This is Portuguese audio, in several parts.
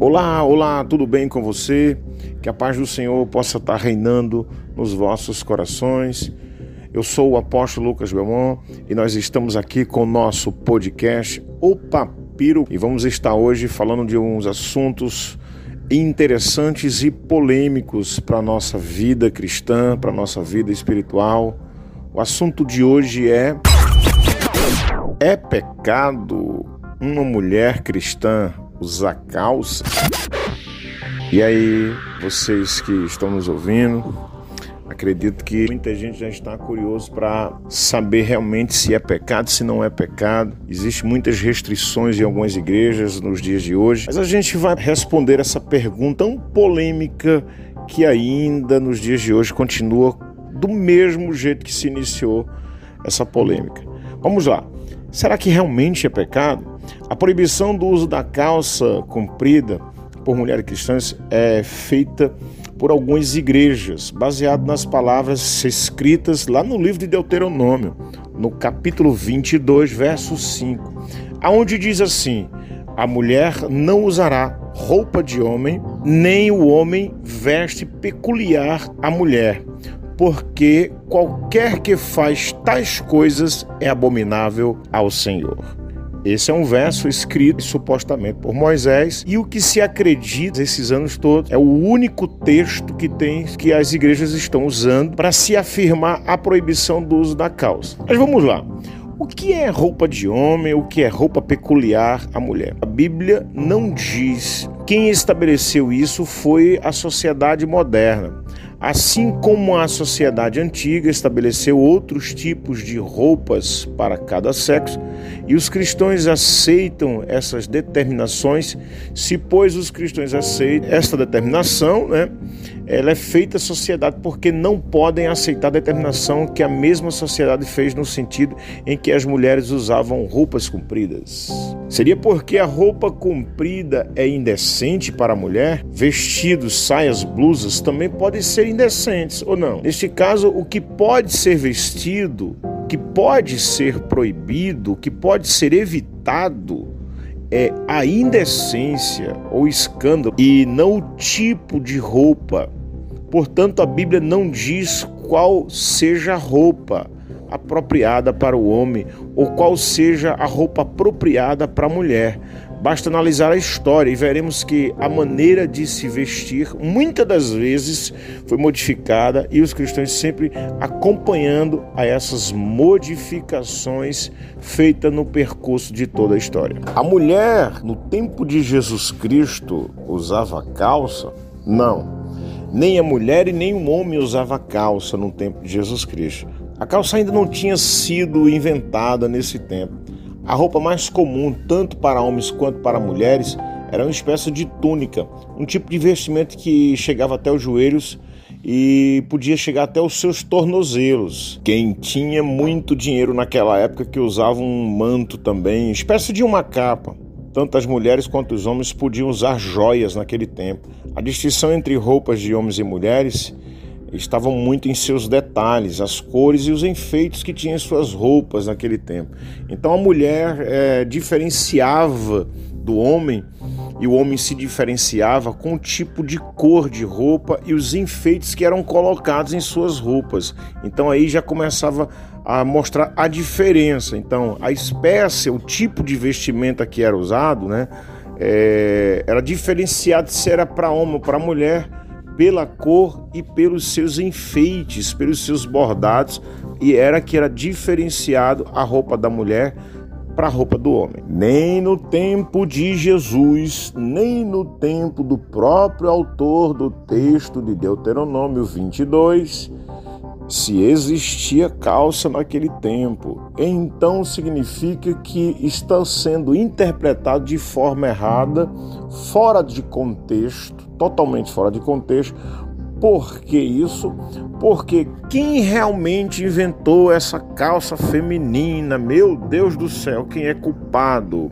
Olá, olá, tudo bem com você? Que a paz do Senhor possa estar reinando nos vossos corações. Eu sou o apóstolo Lucas Belmont e nós estamos aqui com o nosso podcast O Papiro e vamos estar hoje falando de uns assuntos interessantes e polêmicos para a nossa vida cristã, para a nossa vida espiritual. O assunto de hoje é: É pecado uma mulher cristã usar calça? E aí, vocês que estão nos ouvindo, acredito que muita gente já está curioso para saber realmente se é pecado, se não é pecado. Existem muitas restrições em algumas igrejas nos dias de hoje, mas a gente vai responder essa pergunta tão polêmica que ainda nos dias de hoje continua do mesmo jeito que se iniciou essa polêmica. Vamos lá. Será que realmente é pecado? A proibição do uso da calça comprida por mulheres cristãs é feita por algumas igrejas, baseado nas palavras escritas lá no livro de Deuteronômio, no capítulo 22, verso 5, aonde diz assim: A mulher não usará roupa de homem, nem o homem veste peculiar à mulher, porque qualquer que faz tais coisas é abominável ao Senhor. Esse é um verso escrito supostamente por Moisés e o que se acredita esses anos todos é o único texto que tem que as igrejas estão usando para se afirmar a proibição do uso da calça. Mas vamos lá. O que é roupa de homem? O que é roupa peculiar à mulher? A Bíblia não diz. Quem estabeleceu isso foi a sociedade moderna. Assim como a sociedade antiga estabeleceu outros tipos de roupas para cada sexo, e os cristãos aceitam essas determinações, se pois os cristãos aceitam esta determinação, né, ela é feita à sociedade porque não podem aceitar a determinação que a mesma sociedade fez no sentido em que as mulheres usavam roupas compridas. Seria porque a roupa comprida é indecente para a mulher? Vestidos, saias, blusas também podem ser indecentes ou não? Neste caso, o que pode ser vestido, que pode ser proibido, que pode ser evitado é a indecência ou escândalo e não o tipo de roupa Portanto, a Bíblia não diz qual seja a roupa apropriada para o homem ou qual seja a roupa apropriada para a mulher. Basta analisar a história e veremos que a maneira de se vestir muitas das vezes foi modificada e os cristãos sempre acompanhando a essas modificações feitas no percurso de toda a história. A mulher no tempo de Jesus Cristo usava calça? Não. Nem a mulher e nem o homem usava calça no tempo de Jesus Cristo. A calça ainda não tinha sido inventada nesse tempo. A roupa mais comum, tanto para homens quanto para mulheres, era uma espécie de túnica, um tipo de vestimento que chegava até os joelhos e podia chegar até os seus tornozelos. Quem tinha muito dinheiro naquela época que usava um manto também, espécie de uma capa. Tanto as mulheres quanto os homens podiam usar joias naquele tempo. A distinção entre roupas de homens e mulheres estavam muito em seus detalhes, as cores e os enfeites que tinham em suas roupas naquele tempo. Então a mulher é, diferenciava do homem e o homem se diferenciava com o tipo de cor de roupa e os enfeites que eram colocados em suas roupas. Então aí já começava a mostrar a diferença. Então a espécie, o tipo de vestimenta que era usado, né, é, era diferenciado se era para homem ou para mulher pela cor e pelos seus enfeites, pelos seus bordados, e era que era diferenciado a roupa da mulher para a roupa do homem. Nem no tempo de Jesus, nem no tempo do próprio autor do texto de Deuteronômio 22, se existia calça naquele tempo. Então significa que está sendo interpretado de forma errada, fora de contexto, totalmente fora de contexto, por que isso? Porque quem realmente inventou essa calça feminina? Meu Deus do céu, quem é culpado?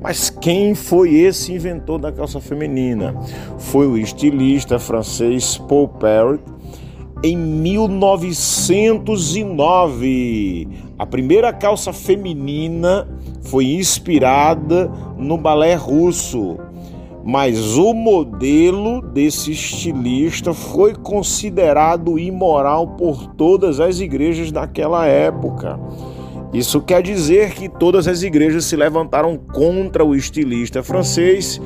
Mas quem foi esse inventor da calça feminina? Foi o estilista francês Paul Perret em 1909. A primeira calça feminina foi inspirada no balé russo mas o modelo desse estilista foi considerado imoral por todas as igrejas daquela época. Isso quer dizer que todas as igrejas se levantaram contra o estilista francês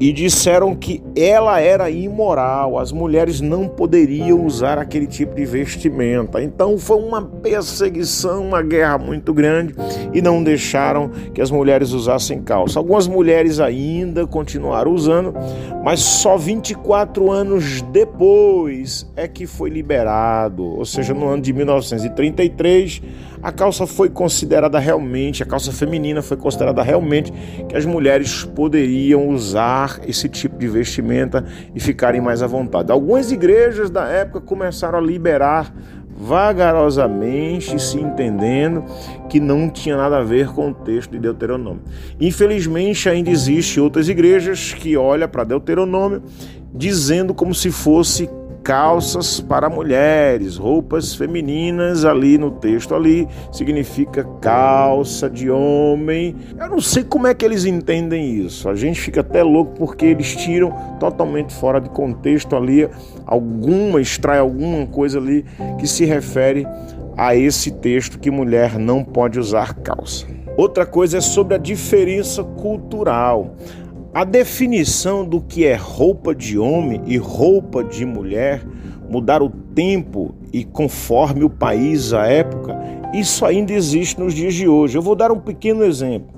e disseram que ela era imoral, as mulheres não poderiam usar aquele tipo de vestimenta. Então foi uma perseguição, uma guerra muito grande e não deixaram que as mulheres usassem calça. Algumas mulheres ainda continuaram usando, mas só 24 anos depois é que foi liberado, ou seja, no ano de 1933 a calça foi considerada realmente, a calça feminina foi considerada realmente que as mulheres poderiam usar esse tipo de vestimenta e ficarem mais à vontade. Algumas igrejas da época começaram a liberar vagarosamente, se entendendo que não tinha nada a ver com o texto de Deuteronômio. Infelizmente, ainda existe outras igrejas que olham para Deuteronômio dizendo como se fosse calças para mulheres, roupas femininas ali no texto ali significa calça de homem. Eu não sei como é que eles entendem isso. A gente fica até louco porque eles tiram totalmente fora de contexto ali alguma extrai alguma coisa ali que se refere a esse texto que mulher não pode usar calça. Outra coisa é sobre a diferença cultural. A definição do que é roupa de homem e roupa de mulher mudar o tempo e conforme o país, a época, isso ainda existe nos dias de hoje. Eu vou dar um pequeno exemplo.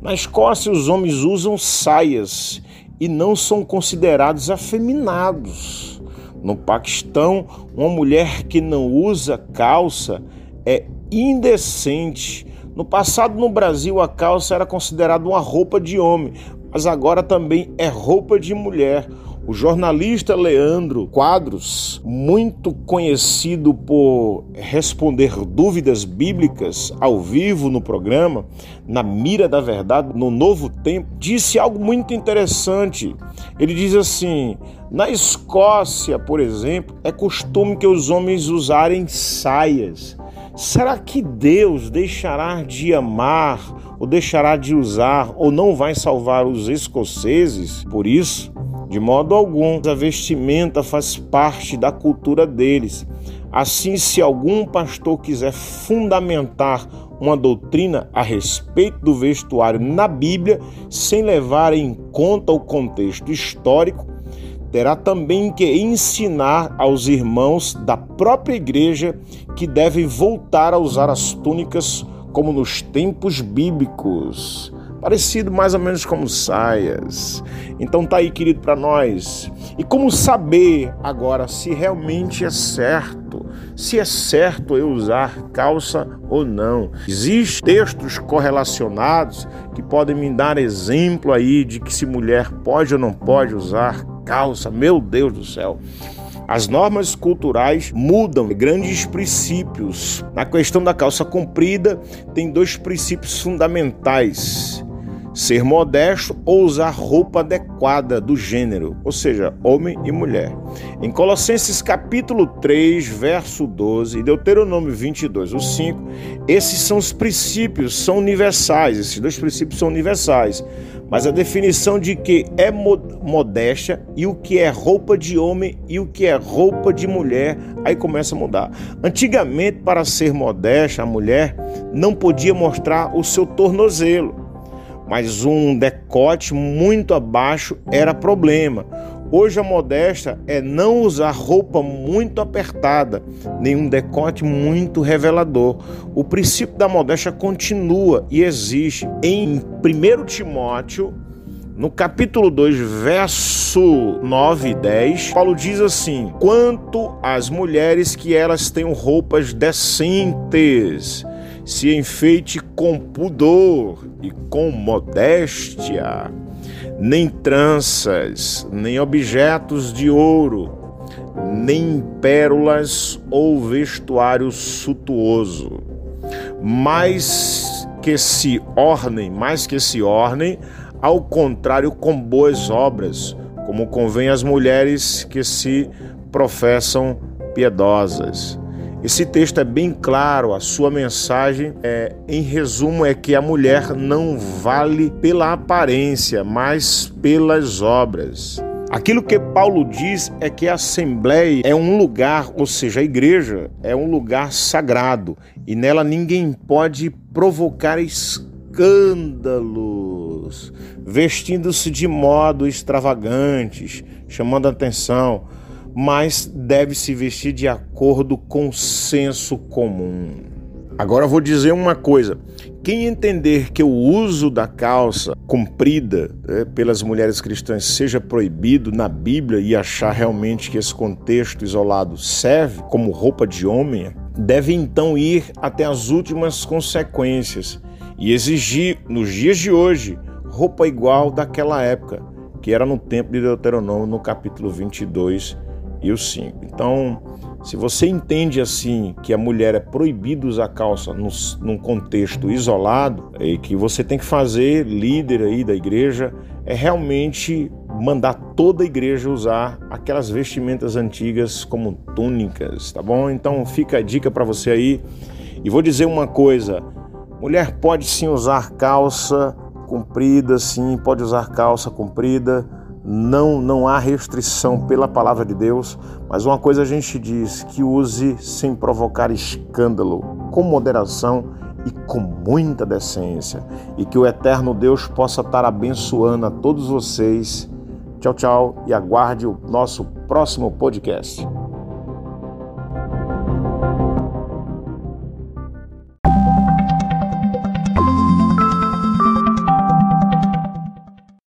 Na Escócia, os homens usam saias e não são considerados afeminados. No Paquistão, uma mulher que não usa calça é indecente. No passado, no Brasil, a calça era considerada uma roupa de homem, mas agora também é roupa de mulher. O jornalista Leandro Quadros, muito conhecido por responder dúvidas bíblicas ao vivo no programa, na mira da verdade, no novo tempo, disse algo muito interessante. Ele diz assim: na Escócia, por exemplo, é costume que os homens usarem saias. Será que Deus deixará de amar, ou deixará de usar, ou não vai salvar os escoceses por isso? De modo algum, a vestimenta faz parte da cultura deles. Assim, se algum pastor quiser fundamentar uma doutrina a respeito do vestuário na Bíblia, sem levar em conta o contexto histórico, terá também que ensinar aos irmãos da própria igreja que devem voltar a usar as túnicas como nos tempos bíblicos, parecido mais ou menos como saias. Então tá aí, querido, para nós. E como saber agora se realmente é certo, se é certo eu usar calça ou não? Existem textos correlacionados que podem me dar exemplo aí de que se mulher pode ou não pode usar calça, meu Deus do céu. As normas culturais mudam grandes princípios. Na questão da calça comprida, tem dois princípios fundamentais: ser modesto ou usar roupa adequada do gênero, ou seja, homem e mulher. Em Colossenses capítulo 3, verso 12 e Deuteronômio 22, o 5, esses são os princípios, são universais, esses dois princípios são universais mas a definição de que é modéstia e o que é roupa de homem e o que é roupa de mulher, aí começa a mudar. Antigamente, para ser modesta, a mulher não podia mostrar o seu tornozelo, mas um decote muito abaixo era problema. Hoje a modéstia é não usar roupa muito apertada, nenhum decote muito revelador. O princípio da modéstia continua e existe. Em 1 Timóteo, no capítulo 2, verso 9 e 10, Paulo diz assim: Quanto às mulheres que elas tenham roupas decentes, se enfeite com pudor e com modéstia nem tranças, nem objetos de ouro, nem pérolas ou vestuário suntuoso, mas que se ornem, mais que se ornem, ao contrário, com boas obras, como convém às mulheres que se professam piedosas. Esse texto é bem claro, a sua mensagem é, em resumo é que a mulher não vale pela aparência, mas pelas obras. Aquilo que Paulo diz é que a Assembleia é um lugar, ou seja, a igreja é um lugar sagrado e nela ninguém pode provocar escândalos, vestindo-se de modo extravagantes, chamando atenção, mas deve se vestir de acordo com o senso comum. Agora vou dizer uma coisa: quem entender que o uso da calça comprida é, pelas mulheres cristãs seja proibido na Bíblia e achar realmente que esse contexto isolado serve como roupa de homem, deve então ir até as últimas consequências e exigir, nos dias de hoje, roupa igual daquela época, que era no tempo de Deuteronômio, no capítulo 22 e o 5. Então, se você entende assim que a mulher é proibido usar calça num, num contexto isolado e que você tem que fazer, líder aí da igreja, é realmente mandar toda a igreja usar aquelas vestimentas antigas como túnicas, tá bom? Então fica a dica para você aí. E vou dizer uma coisa: mulher pode sim usar calça comprida, sim, pode usar calça comprida não, não há restrição pela palavra de Deus, mas uma coisa a gente diz: que use sem provocar escândalo, com moderação e com muita decência. E que o eterno Deus possa estar abençoando a todos vocês. Tchau, tchau e aguarde o nosso próximo podcast.